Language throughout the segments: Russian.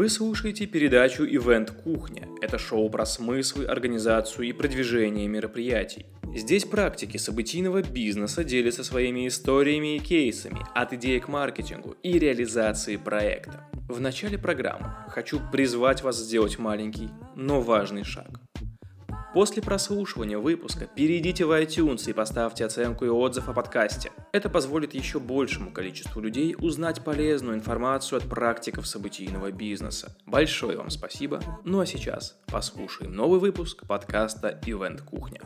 Вы слушаете передачу «Ивент Кухня». Это шоу про смыслы, организацию и продвижение мероприятий. Здесь практики событийного бизнеса делятся своими историями и кейсами от идеи к маркетингу и реализации проекта. В начале программы хочу призвать вас сделать маленький, но важный шаг. После прослушивания выпуска перейдите в iTunes и поставьте оценку и отзыв о подкасте. Это позволит еще большему количеству людей узнать полезную информацию от практиков событийного бизнеса. Большое вам спасибо. Ну а сейчас послушаем новый выпуск подкаста «Ивент Кухня».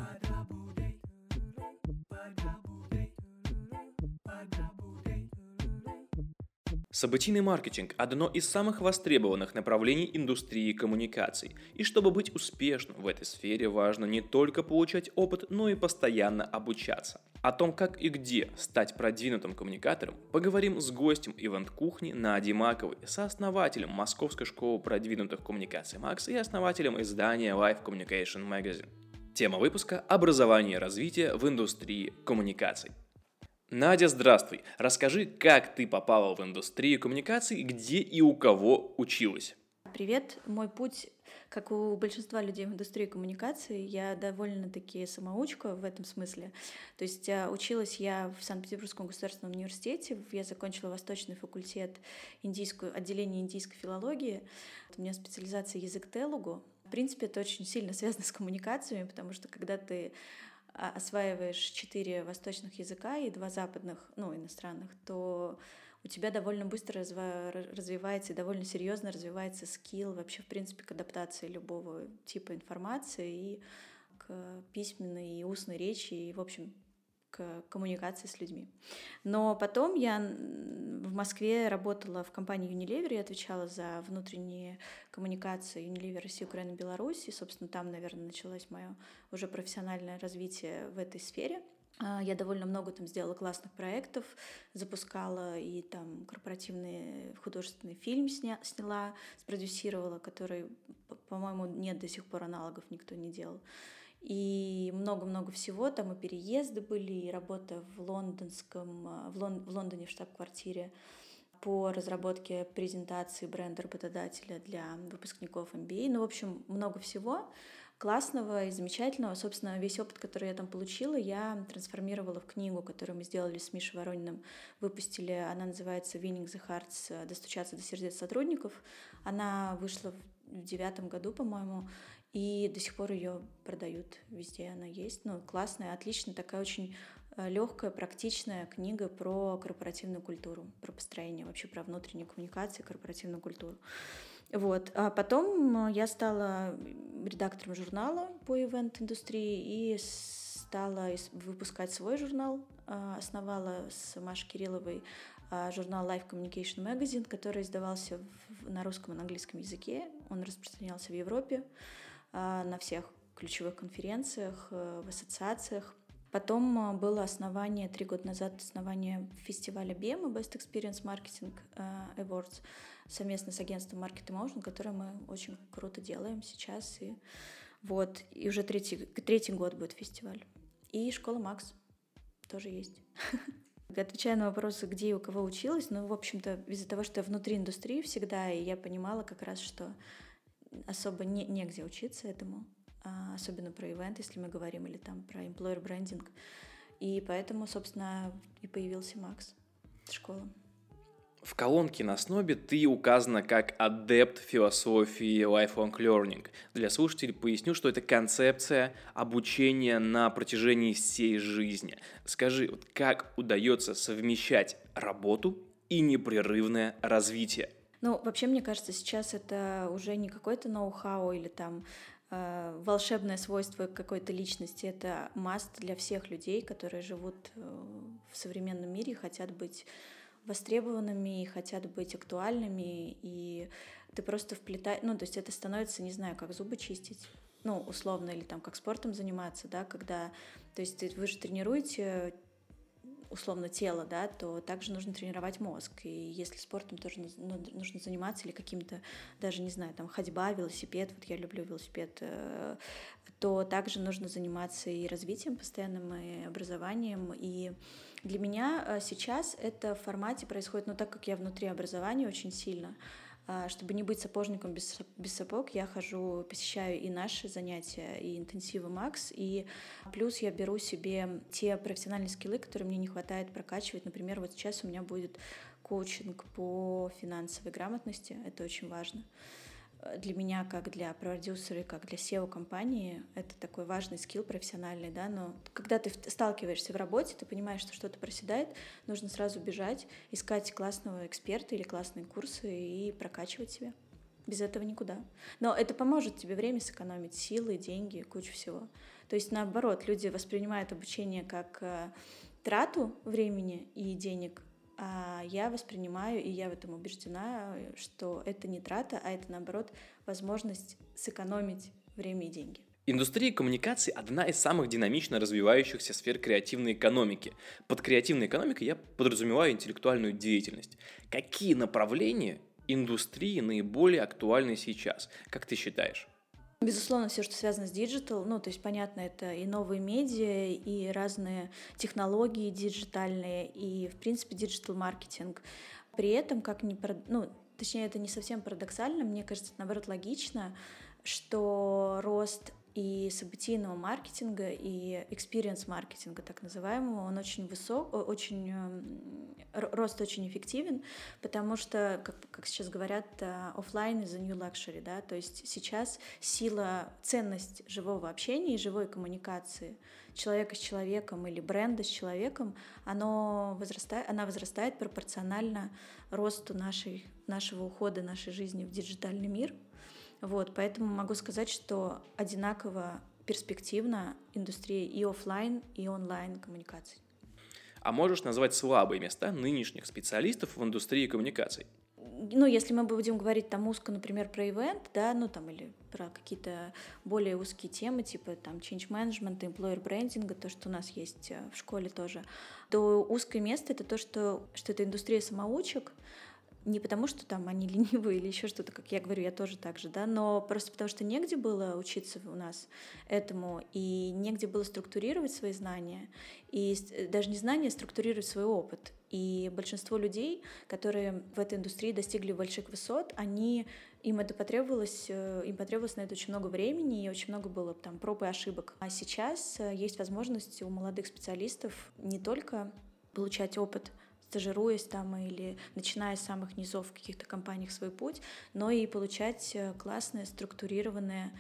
Событийный маркетинг – одно из самых востребованных направлений индустрии коммуникаций. И чтобы быть успешным в этой сфере, важно не только получать опыт, но и постоянно обучаться. О том, как и где стать продвинутым коммуникатором, поговорим с гостем ивент-кухни Нади Маковой, сооснователем Московской школы продвинутых коммуникаций МАКС и основателем издания Life Communication Magazine. Тема выпуска – образование и развитие в индустрии коммуникаций. Надя, здравствуй. Расскажи, как ты попала в индустрию коммуникаций, где и у кого училась? Привет. Мой путь, как у большинства людей в индустрии коммуникации, я довольно-таки самоучка в этом смысле. То есть а, училась я в Санкт-Петербургском государственном университете, я закончила Восточный факультет индийскую, отделение индийской филологии. У меня специализация язык телугу. В принципе, это очень сильно связано с коммуникациями, потому что когда ты осваиваешь четыре восточных языка и два западных, ну, иностранных, то у тебя довольно быстро развивается и довольно серьезно развивается скилл вообще, в принципе, к адаптации любого типа информации и к письменной и устной речи, и, в общем, к коммуникации с людьми. Но потом я в Москве работала в компании Unilever, я отвечала за внутренние коммуникации Unilever России, Украины, Беларуси. Собственно, там, наверное, началось мое уже профессиональное развитие в этой сфере. А, я довольно много там сделала классных проектов, запускала и там корпоративный художественный фильм сня, сняла, спродюсировала, который, по-моему, нет до сих пор аналогов, никто не делал и много-много всего. Там и переезды были, и работа в лондонском, э, в, Лон, в Лондоне в штаб-квартире по разработке презентации бренда работодателя для выпускников MBA. Ну, в общем, много всего классного и замечательного. Собственно, весь опыт, который я там получила, я трансформировала в книгу, которую мы сделали с Мишей Ворониным, выпустили. Она называется «Winning the Hearts. Достучаться до сердец сотрудников». Она вышла в девятом году, по-моему, и до сих пор ее продают везде, она есть. Ну, классная, отличная, такая очень э, легкая, практичная книга про корпоративную культуру, про построение, вообще про внутреннюю коммуникацию, корпоративную культуру. Вот. А потом я стала редактором журнала по ивент-индустрии и стала выпускать свой журнал. А, основала с Машей Кирилловой а, журнал Life Communication Magazine, который издавался на русском и на английском языке. Он распространялся в Европе. А, на всех ключевых конференциях, э, в ассоциациях. Потом а, было основание, три года назад, основание фестиваля BEM, Best Experience Marketing э, Awards, совместно с агентством Market Emotion, которое мы очень круто делаем сейчас. И, вот, и уже третий, третий год будет фестиваль. И школа Макс тоже есть. Отвечая на вопросы, где и у кого училась, ну, в общем-то, из-за того, что я внутри индустрии всегда, и я понимала как раз, что особо не, негде учиться этому, а, особенно про ивент, если мы говорим, или там про employer брендинг. И поэтому, собственно, и появился Макс, школа. В колонке на снобе ты указана как адепт философии lifelong learning. Для слушателей поясню, что это концепция обучения на протяжении всей жизни. Скажи, вот как удается совмещать работу и непрерывное развитие? Ну, вообще, мне кажется, сейчас это уже не какой-то ноу-хау или там э, волшебное свойство какой-то личности. Это маст для всех людей, которые живут э, в современном мире и хотят быть востребованными, и хотят быть актуальными, и ты просто вплетаешь... Ну, то есть это становится, не знаю, как зубы чистить, ну, условно, или там как спортом заниматься, да, когда... То есть вы же тренируете условно тело, да, то также нужно тренировать мозг. И если спортом тоже ну, нужно заниматься или каким-то, даже не знаю, там ходьба, велосипед, вот я люблю велосипед, э, то также нужно заниматься и развитием постоянным, и образованием. И для меня э, сейчас это в формате происходит, ну так как я внутри образования очень сильно, чтобы не быть сапожником без, без сапог, я хожу, посещаю и наши занятия, и интенсивы Макс, и плюс я беру себе те профессиональные скиллы, которые мне не хватает прокачивать. Например, вот сейчас у меня будет коучинг по финансовой грамотности, это очень важно для меня, как для продюсера, как для SEO-компании, это такой важный скилл профессиональный, да, но когда ты сталкиваешься в работе, ты понимаешь, что что-то проседает, нужно сразу бежать, искать классного эксперта или классные курсы и прокачивать себя. Без этого никуда. Но это поможет тебе время сэкономить, силы, деньги, кучу всего. То есть наоборот, люди воспринимают обучение как э, трату времени и денег, а я воспринимаю, и я в этом убеждена, что это не трата, а это, наоборот, возможность сэкономить время и деньги. Индустрия коммуникаций – одна из самых динамично развивающихся сфер креативной экономики. Под креативной экономикой я подразумеваю интеллектуальную деятельность. Какие направления индустрии наиболее актуальны сейчас, как ты считаешь? Безусловно, все, что связано с digital, ну, то есть, понятно, это и новые медиа, и разные технологии диджитальные, и, в принципе, digital-маркетинг. При этом, как ни, ну, точнее, это не совсем парадоксально, мне кажется, наоборот, логично, что рост и событийного маркетинга, и experience маркетинга, так называемого, он очень высок, очень эм, рост очень эффективен, потому что, как, как сейчас говорят, офлайн is a new luxury, да, то есть сейчас сила, ценность живого общения и живой коммуникации человека с человеком или бренда с человеком, оно возрастает, она возрастает пропорционально росту нашей, нашего ухода, нашей жизни в диджитальный мир — вот, поэтому могу сказать, что одинаково перспективна индустрия и офлайн, и онлайн коммуникаций. А можешь назвать слабые места нынешних специалистов в индустрии коммуникаций? ну, если мы будем говорить там узко, например, про ивент, да, ну там или про какие-то более узкие темы, типа там change management, employer брендинга, то, что у нас есть э, в школе тоже, то узкое место это то, что, что это индустрия самоучек, не потому, что там они ленивые или еще что-то, как я говорю, я тоже так же, да, но просто потому, что негде было учиться у нас этому, и негде было структурировать свои знания, и даже не знания, а структурировать свой опыт. И большинство людей, которые в этой индустрии достигли больших высот, они им это потребовалось, э, им потребовалось на это очень много времени, и очень много было там проб и ошибок. А сейчас э, есть возможность у молодых специалистов не только получать опыт, стажируясь там или начиная с самых низов в каких-то компаниях свой путь, но и получать э, классные, структурированные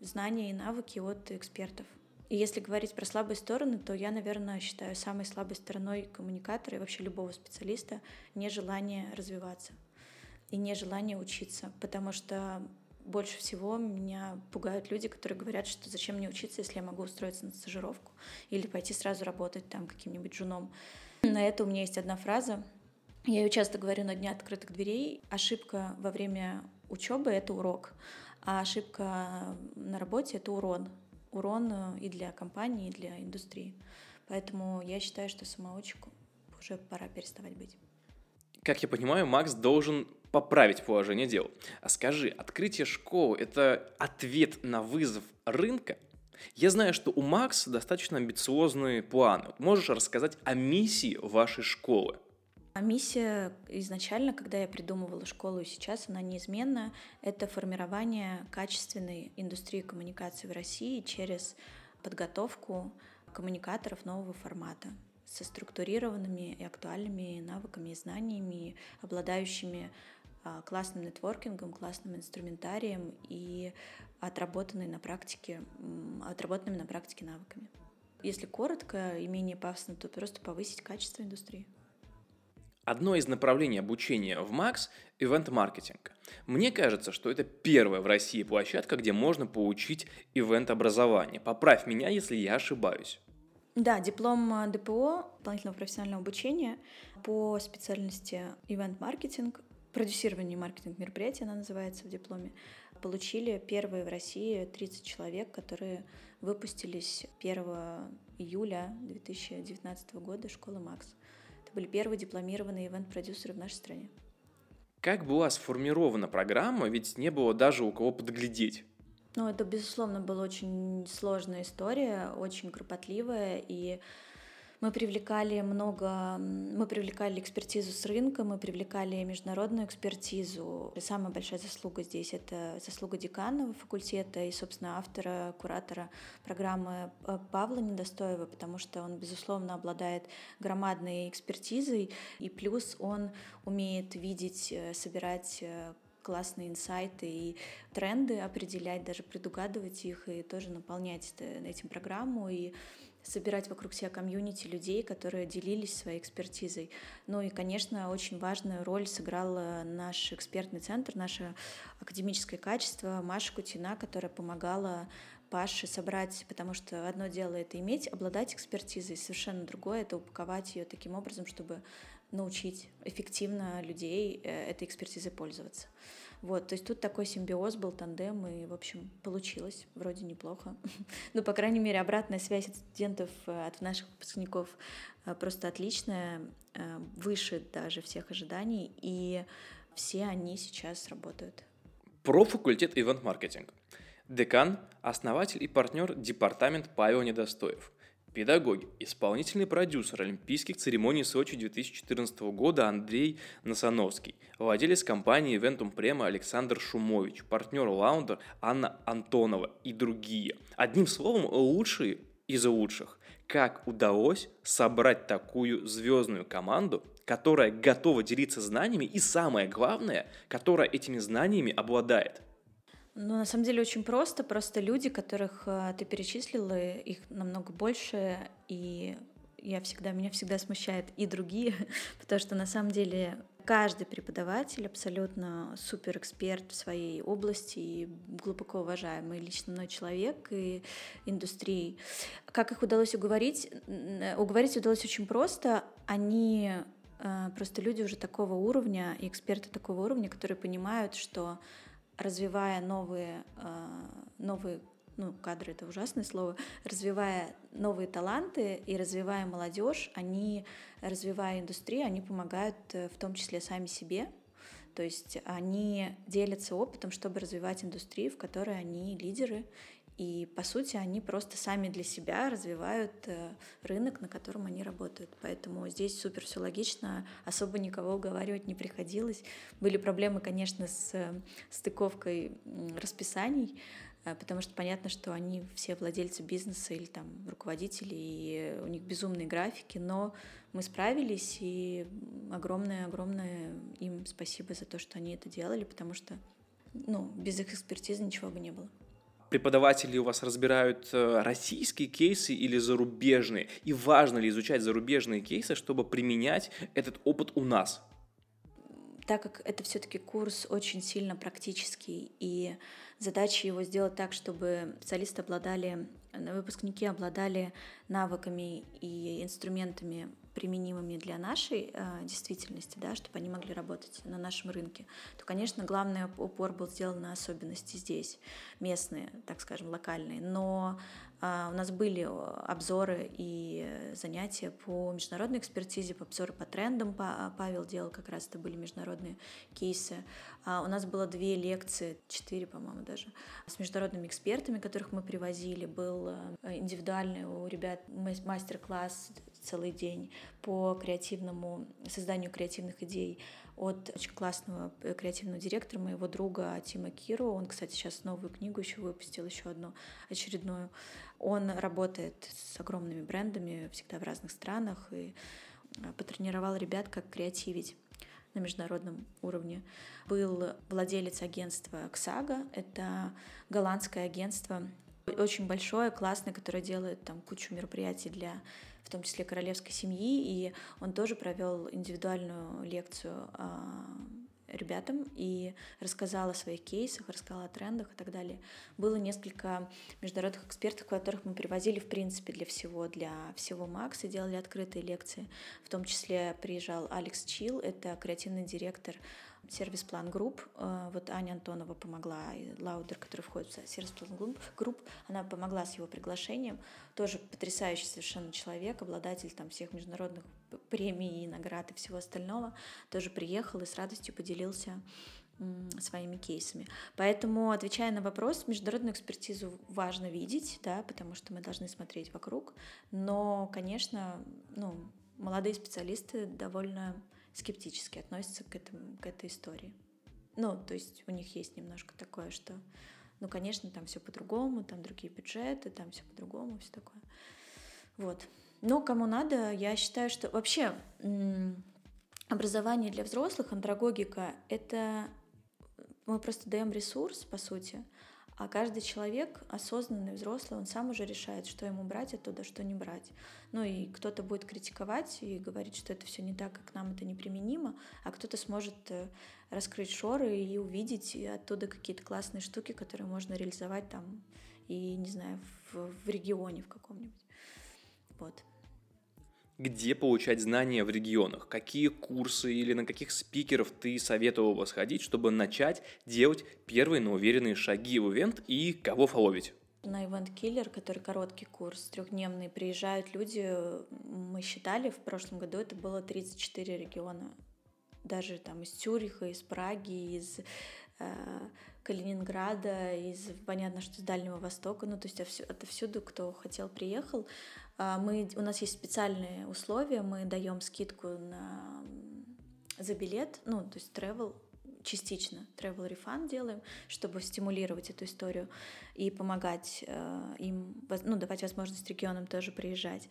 знания и навыки от экспертов. И если говорить про слабые стороны, то я, наверное, считаю самой слабой стороной коммуникатора и вообще любого специалиста нежелание развиваться и нежелание учиться, потому что больше всего меня пугают люди, которые говорят, что зачем мне учиться, если я могу устроиться на стажировку или пойти сразу работать там каким-нибудь джуном. На это у меня есть одна фраза. Я ее часто говорю на дне открытых дверей. Ошибка во время учебы — это урок, а ошибка на работе — это урон. Урон э, и для компании, и для индустрии. Поэтому я считаю, что самоучку уже пора переставать быть. Как я понимаю, Макс должен поправить положение дел. А скажи, открытие школы – это ответ на вызов рынка я знаю, что у Макса достаточно амбициозные планы. Можешь рассказать о миссии вашей школы? А миссия изначально, когда я придумывала школу и сейчас, она неизменна. Это формирование качественной индустрии коммуникации в России через подготовку коммуникаторов нового формата со структурированными и актуальными навыками и знаниями, обладающими а, классным нетворкингом, классным инструментарием и отработанной на практике, отработанными на практике навыками. Если коротко и менее пафосно, то просто повысить качество индустрии. Одно из направлений обучения в МАКС – ивент-маркетинг. Мне кажется, что это первая в России площадка, где можно получить ивент-образование. Поправь меня, если я ошибаюсь. Да, диплом э, ДПО, дополнительного профессионального обучения по специальности ивент-маркетинг продюсирование маркетинг мероприятий, она называется в дипломе, получили первые в России 30 человек, которые выпустились 1 июля 2019 года школы Макс. Это были первые дипломированные ивент-продюсеры в нашей стране. Как была сформирована программа, ведь не было даже у кого подглядеть? Ну, это, безусловно, была очень сложная история, очень кропотливая, и Мы привлекали много, мы привлекали экспертизу с рынка, мы привлекали международную экспертизу. И самая большая заслуга здесь — это заслуга декана факультета и, собственно, автора, куратора программы э, Павла Недостоева, потому что он, безусловно, обладает громадной экспертизой, и плюс он умеет видеть, э, собирать э, классные инсайты и тренды определять, даже предугадывать их и тоже наполнять этим программу и собирать вокруг себя комьюнити людей, которые делились своей экспертизой. Ну и, конечно, очень важную роль сыграл наш экспертный центр, наше академическое качество, Маша Кутина, которая помогала Паше собрать, потому что одно дело это иметь, обладать экспертизой, совершенно другое это упаковать ее таким образом, чтобы научить эффективно людей э, этой экспертизой пользоваться. Вот, то есть тут такой симбиоз был, тандем, и, в общем, получилось вроде неплохо. ну, по крайней мере, обратная связь от студентов, э, от наших выпускников э, просто отличная, выше даже всех ожиданий, и все они сейчас работают. Про факультет ивент-маркетинг. Декан, основатель и партнер департамент Павел Недостоев – Педагоги. Исполнительный продюсер Олимпийских церемоний Сочи 2014 года Андрей Насановский. Владелец компании Eventum Prema Александр Шумович. Партнер Лаундер Анна Антонова и другие. Одним словом, лучшие из лучших. Как удалось собрать такую звездную команду, которая готова делиться знаниями и, самое главное, которая этими знаниями обладает – ну, на самом деле очень просто. Просто люди, которых э, ты перечислила, их намного больше, и я всегда, меня всегда смущает и другие, потому что на самом деле каждый преподаватель абсолютно супер эксперт в своей области и глубоко уважаемый лично мной человек и индустрии. Как их удалось уговорить? Уговорить удалось очень просто. Они э, просто люди уже такого уровня, и эксперты такого уровня, которые понимают, что развивая новые, а, новые ну, кадры это ужасное слово, развивая новые таланты и развивая молодежь, они, развивая индустрию, они помогают э, в том числе сами себе, то есть они делятся опытом, чтобы развивать индустрию, в которой они лидеры, и, по сути, они просто сами для себя развивают э, рынок, на котором они работают. Поэтому здесь супер все логично, особо никого уговаривать не приходилось. Были проблемы, конечно, с э, стыковкой расписаний, э, потому что понятно, что они все владельцы бизнеса или там руководители, и у них безумные графики, но мы справились, и огромное-огромное им спасибо за то, что они это делали, потому что ну, без их экспертизы ничего бы не было преподаватели у вас разбирают э, российские кейсы или зарубежные? И важно ли изучать зарубежные кейсы, чтобы применять этот опыт у нас? Так как это все-таки курс очень сильно практический, и задача его сделать так, чтобы специалисты обладали, выпускники обладали навыками и инструментами применимыми для нашей э, действительности, да, чтобы они могли работать на нашем рынке, то, конечно, главный упор был сделан на особенности здесь, местные, так скажем, локальные. Но у нас были обзоры и занятия по международной экспертизе, по обзоры по трендам. Павел делал как раз это были международные кейсы. А у нас было две лекции, четыре, по-моему, даже, с международными экспертами, которых мы привозили. Был э, индивидуальный у ребят мастер-класс целый день по креативному созданию креативных идей от очень классного э, креативного директора, моего друга Тима Киру. Он, кстати, сейчас новую книгу еще выпустил, еще одну очередную. Он работает с огромными брендами всегда в разных странах и э, потренировал ребят, как креативить на международном уровне. Был владелец агентства «Ксага», это голландское агентство, очень большое, классное, которое делает там кучу мероприятий для в том числе королевской семьи, и он тоже провел индивидуальную лекцию а, ребятам и рассказал о своих кейсах, рассказал о трендах и так далее. Было несколько международных экспертов, которых мы привозили, в принципе, для всего, для всего Макса, делали открытые лекции. В том числе приезжал Алекс Чил, это креативный директор сервис-план групп. Э, вот Аня Антонова помогла, и Лаудер, который входит в сервис-план групп, она помогла с его приглашением. Тоже потрясающий совершенно человек, обладатель там всех международных премий и наград и всего остального. Тоже приехал и с радостью поделился своими кейсами. Поэтому, отвечая на вопрос, международную экспертизу важно видеть, да, потому что мы должны смотреть вокруг. Но, конечно, ну, молодые специалисты довольно скептически относятся к, этому, к этой истории. Ну, то есть у них есть немножко такое, что, ну, конечно, там все по-другому, там другие бюджеты, там все по-другому, все такое. Вот. Но кому надо, я считаю, что вообще образование для взрослых, андрогогика, это мы просто даем ресурс, по сути, а каждый человек, осознанный, взрослый, он сам уже решает, что ему брать оттуда, что не брать. Ну и кто-то будет критиковать и говорить, что это все не так, как нам это неприменимо, а кто-то сможет э, раскрыть шоры и увидеть оттуда какие-то классные штуки, которые можно реализовать там и, не знаю, в, в регионе в каком-нибудь. Вот где получать знания в регионах, какие курсы или на каких спикеров ты советовал бы сходить, чтобы начать делать первые, но уверенные шаги в ивент и кого фоловить? На Event Killer, который короткий курс, трехдневный, приезжают люди, мы считали, в прошлом году это было 34 региона. Даже там из Цюриха, из Праги, из э, Калининграда, из, понятно, что с Дальнего Востока, ну, то есть отовсюду, кто хотел, приехал. А, мы, у нас есть специальные условия, мы даем скидку на, за билет, ну, то есть travel частично travel refund делаем, чтобы стимулировать эту историю и помогать э, им, ну, давать возможность регионам тоже приезжать.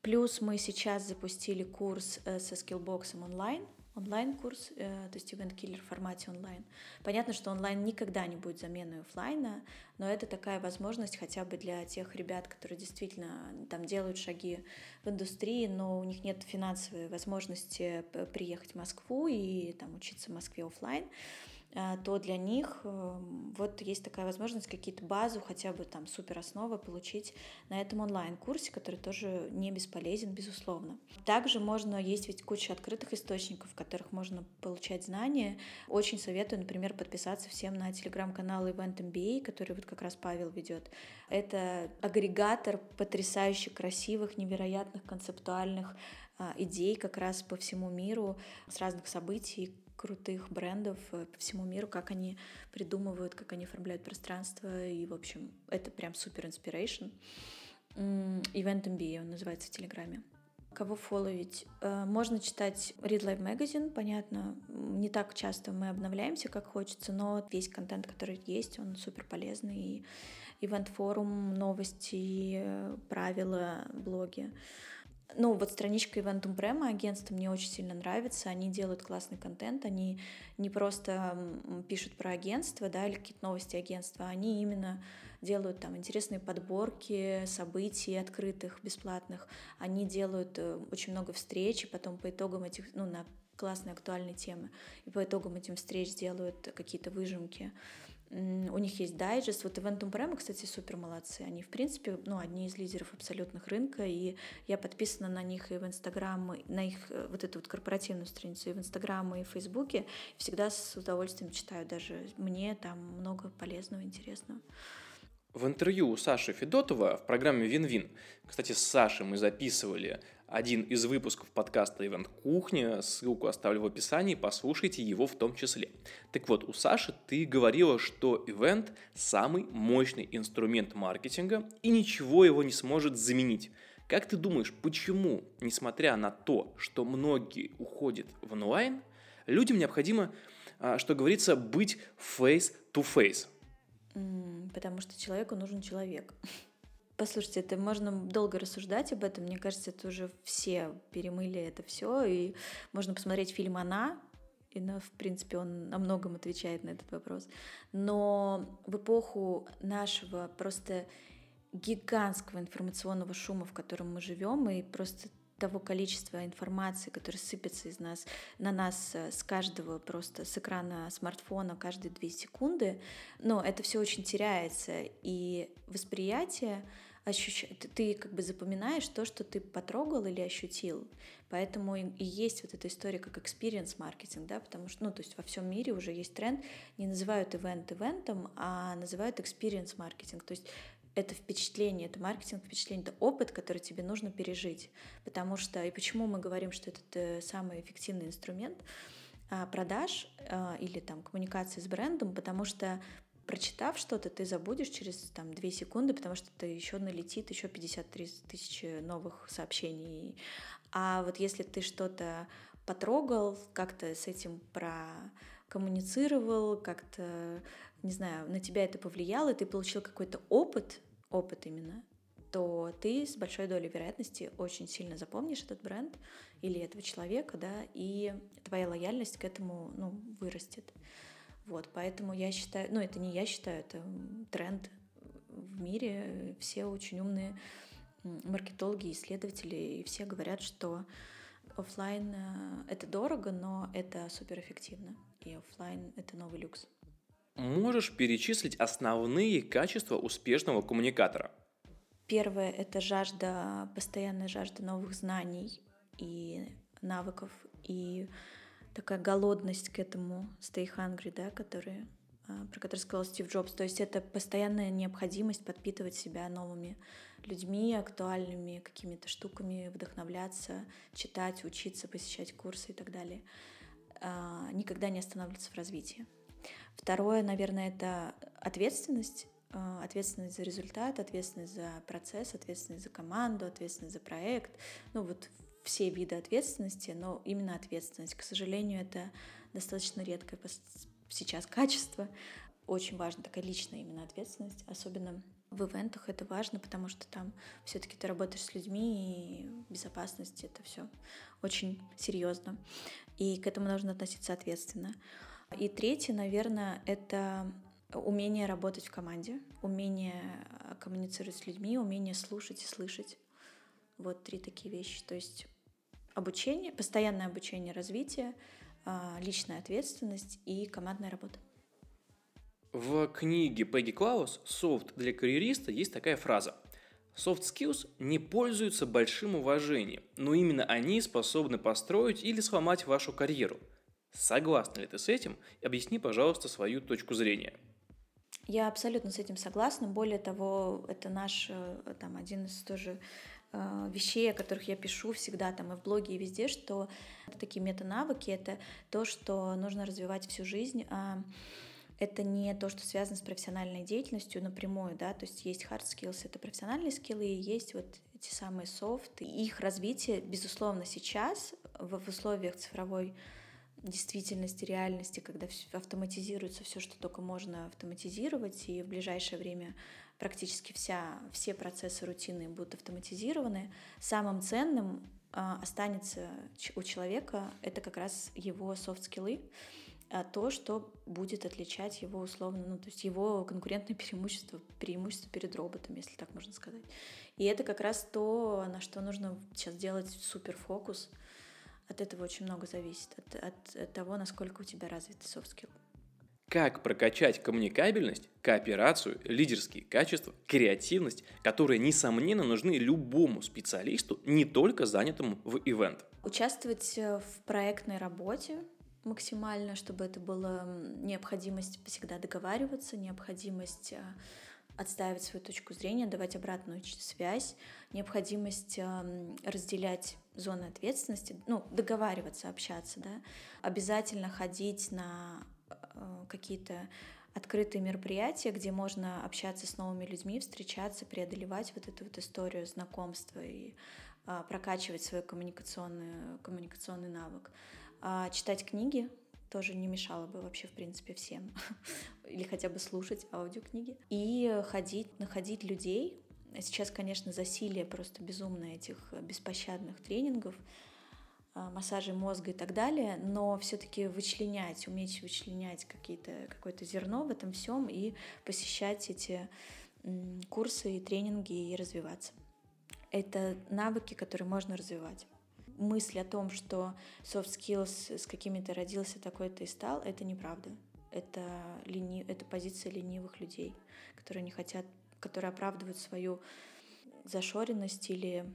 Плюс мы сейчас запустили курс э, со скиллбоксом онлайн, онлайн-курс, э, то есть Event Killer в формате онлайн. Понятно, что онлайн никогда не будет заменой офлайна, но это такая возможность хотя бы для тех ребят, которые действительно там делают шаги в индустрии, но у них нет финансовой возможности приехать в Москву и там учиться в Москве офлайн. А, то для них эм, вот есть такая возможность какие-то базу, хотя бы там супер основы получить на этом онлайн-курсе, который тоже не бесполезен, безусловно. Также можно, есть ведь куча открытых источников, в которых можно получать знания. Очень советую, например, подписаться всем на телеграм-канал Event MBA, который вот как раз Павел ведет. Это агрегатор потрясающе красивых, невероятных, концептуальных а, идей как раз по всему миру с разных событий, крутых брендов э, по всему миру, как они придумывают, как они оформляют пространство. И, в общем, это прям супер inspiration. Event MBA он называется в Телеграме. Кого фолловить? Э, можно читать Read Live Magazine, понятно. Не так часто мы обновляемся, как хочется, но весь контент, который есть, он супер полезный. И Event форум, новости, э, правила, блоги. Ну, вот страничка Eventum Prema агентства мне очень сильно нравится. Они делают классный контент. Они не просто пишут про агентство, да, или какие-то новости агентства, они именно делают там интересные подборки событий открытых, бесплатных. Они делают э, очень много встреч, и потом по итогам этих, ну, на классные актуальные темы, и по итогам этим встреч делают какие-то выжимки у них есть дайджест. Вот Eventum Prema, кстати, супер молодцы. Они, в принципе, ну, одни из лидеров абсолютных рынка, и я подписана на них и в Инстаграм, на их э, вот эту вот корпоративную страницу и в Инстаграм, и в Фейсбуке. Всегда с удовольствием читаю. Даже мне там много полезного, интересного. В интервью у Саши Федотова в программе «Вин-Вин», кстати, с Сашей мы записывали один из выпусков подкаста «Ивент Кухня», ссылку оставлю в описании, послушайте его в том числе. Так вот, у Саши ты говорила, что ивент – самый мощный инструмент маркетинга, и ничего его не сможет заменить. Как ты думаешь, почему, несмотря на то, что многие уходят в онлайн, людям необходимо, а, что говорится, быть face-to-face? Потому что человеку нужен человек. Послушайте, это можно долго рассуждать об этом. Мне кажется, это уже все перемыли это все. И можно посмотреть фильм «Она», и, ну, в принципе, он о многом отвечает на этот вопрос. Но в эпоху нашего просто гигантского информационного шума, в котором мы живем, и просто того количества информации, которая сыпется из нас, на нас э, с каждого просто с экрана смартфона каждые две секунды, но это все очень теряется, и восприятие ощущ... ты как бы запоминаешь то, что ты потрогал или ощутил. Поэтому и есть вот эта история как experience маркетинг, да, потому что, ну, то есть во всем мире уже есть тренд, не называют ивент ивентом, а называют experience маркетинг. То есть это впечатление, это маркетинг впечатление, это опыт, который тебе нужно пережить. Потому что, и почему мы говорим, что это э, самый эффективный инструмент, а, продаж а, или там коммуникации с брендом, потому что прочитав что-то, ты забудешь через там 2 секунды, потому что ты еще налетит еще 53 тысячи новых сообщений. А вот если ты что-то потрогал, как-то с этим прокоммуницировал, как-то, не знаю, на тебя это повлияло, и ты получил какой-то опыт, опыт именно, то ты с большой долей вероятности очень сильно запомнишь этот бренд или этого человека, да, и твоя лояльность к этому, ну, вырастет. Вот, поэтому я считаю, ну, это не я считаю, это тренд в мире, все очень умные маркетологи, исследователи, и все говорят, что офлайн э, это дорого, но это суперэффективно, и офлайн это новый люкс. Можешь перечислить основные качества успешного коммуникатора? Первое — это жажда, постоянная жажда новых знаний и навыков, и такая голодность к этому, stay hungry, да, который, а, про который сказал Стив Джобс. То есть это постоянная необходимость подпитывать себя новыми людьми, актуальными какими-то штуками, вдохновляться, читать, учиться, посещать курсы и так далее. А, никогда не останавливаться в развитии. Второе, наверное, это ответственность а, ответственность за результат, ответственность за процесс, ответственность за команду, ответственность за проект. Ну вот все виды ответственности, но именно ответственность. К сожалению, это достаточно редкое сейчас качество. Очень важна такая личная именно ответственность, особенно в ивентах это важно, потому что там все-таки ты работаешь с людьми, и безопасность это все очень серьезно. И к этому нужно относиться ответственно. И третье, наверное, это умение работать в команде, умение э, коммуницировать с людьми, умение слушать и слышать. Вот три такие вещи. То есть обучение, постоянное обучение, развитие, а, личная ответственность и командная работа. В книге Пегги Клаус «Софт для карьериста» есть такая фраза. Soft skills не пользуются большим уважением, но именно они способны построить или сломать вашу карьеру. Согласна ли ты с этим? Объясни, пожалуйста, свою точку зрения. Я абсолютно с этим согласна. Более того, это наш э, там, один из тоже э, вещей, о которых я пишу всегда там и в блоге, и везде, что такие метанавыки, это то, что нужно развивать всю жизнь, а это не то, что связано с профессиональной деятельностью напрямую, да, то есть есть hard skills, это профессиональные скиллы, и есть вот эти самые софт, их развитие, безусловно, сейчас в условиях цифровой действительности, реальности, когда автоматизируется все, что только можно автоматизировать, и в ближайшее время практически вся, все процессы рутины будут автоматизированы, самым ценным а, останется у человека это как раз его софт-скиллы, а то, что будет отличать его условно, ну, то есть его конкурентное преимущество, преимущество перед роботом, если так можно сказать. И это как раз то, на что нужно сейчас делать супер фокус, от этого очень много зависит, от, от, от того, насколько у тебя развиты skill. Как прокачать коммуникабельность, кооперацию, лидерские качества, креативность, которые, несомненно, нужны любому специалисту, не только занятому в ивент. Участвовать э, в проектной работе максимально, чтобы это была необходимость всегда договариваться, необходимость э, отстаивать свою точку зрения, давать обратную связь, необходимость разделять зоны ответственности, ну, договариваться, общаться, да, обязательно ходить на э, какие-то открытые мероприятия, где можно общаться с новыми людьми, встречаться, преодолевать вот эту вот историю знакомства и а, прокачивать свой коммуникационный, коммуникационный навык. А, читать книги, тоже не мешало бы вообще, в принципе, всем. Или хотя бы слушать аудиокниги. И ходить, находить людей. Сейчас, конечно, засилие просто безумно этих беспощадных тренингов, а, массажи мозга и так далее, но все-таки вычленять, уметь вычленять какие-то, какое-то зерно в этом всем и посещать эти курсы и тренинги и развиваться. Это навыки, которые можно развивать мысль о том, что soft skills с какими-то родился такой-то и стал, это неправда. Это, лени... это позиция ленивых людей, которые не хотят, которые оправдывают свою зашоренность или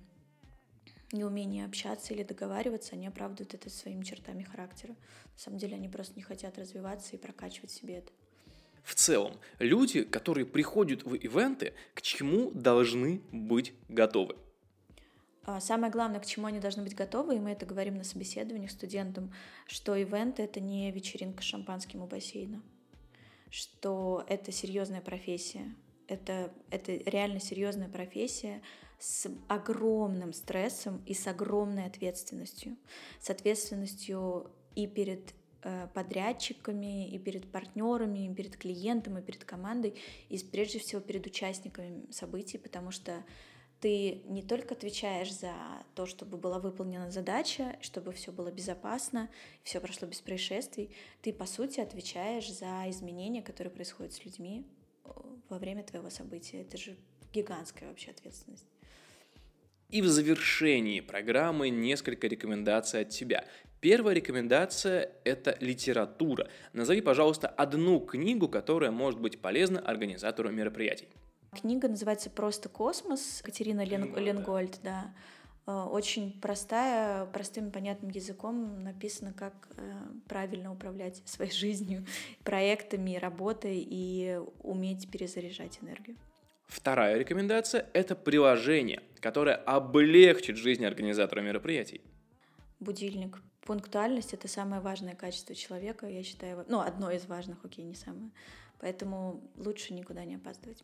неумение общаться или договариваться, они оправдывают это своими чертами характера. На самом деле они просто не хотят развиваться и прокачивать себе это. В целом, люди, которые приходят в ивенты, к чему должны быть готовы? А, самое главное, к чему они должны быть готовы, и мы это говорим на собеседованиях студентам, что ивент — это не вечеринка с шампанским у бассейна, что это серьезная профессия, это, это реально серьезная профессия с огромным стрессом и с огромной ответственностью. С ответственностью и перед э, подрядчиками, и перед партнерами, и перед клиентом, и перед командой, и прежде всего перед участниками событий, потому что ты не только отвечаешь за то, чтобы была выполнена задача, чтобы все было безопасно, все прошло без происшествий, ты, по сути, отвечаешь за изменения, которые происходят с людьми э, во время твоего события. Это же гигантская вообще ответственность. И в завершении программы несколько рекомендаций от тебя. Первая рекомендация – это литература. Назови, пожалуйста, одну книгу, которая может быть полезна организатору мероприятий. Книга называется «Просто космос» Катерина Лен... Ленгольд, да. Э, очень простая, простым понятным языком написано, как э, правильно управлять своей жизнью, проектами, работой и уметь перезаряжать энергию. Вторая рекомендация – это приложение, которое облегчит жизнь организатора мероприятий. Будильник. Пунктуальность – это самое важное качество человека, я считаю. Ну, одно из важных, окей, не самое. Поэтому лучше никуда не опаздывать.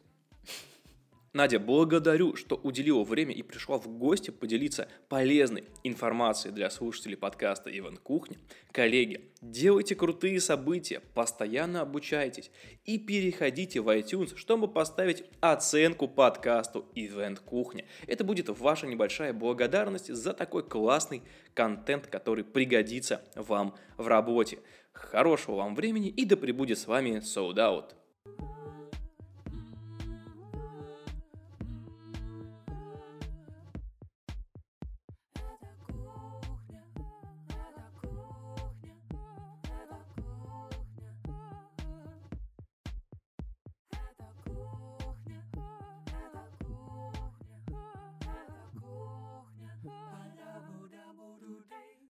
Надя, благодарю, что уделила время и пришла в гости поделиться полезной информацией для слушателей подкаста «Иван Кухня». Коллеги, делайте крутые события, постоянно обучайтесь и переходите в iTunes, чтобы поставить оценку подкасту «Ивент Кухня». Это будет ваша небольшая благодарность за такой классный контент, который пригодится вам в работе. Хорошего вам времени и да пребудет с вами Sold Out.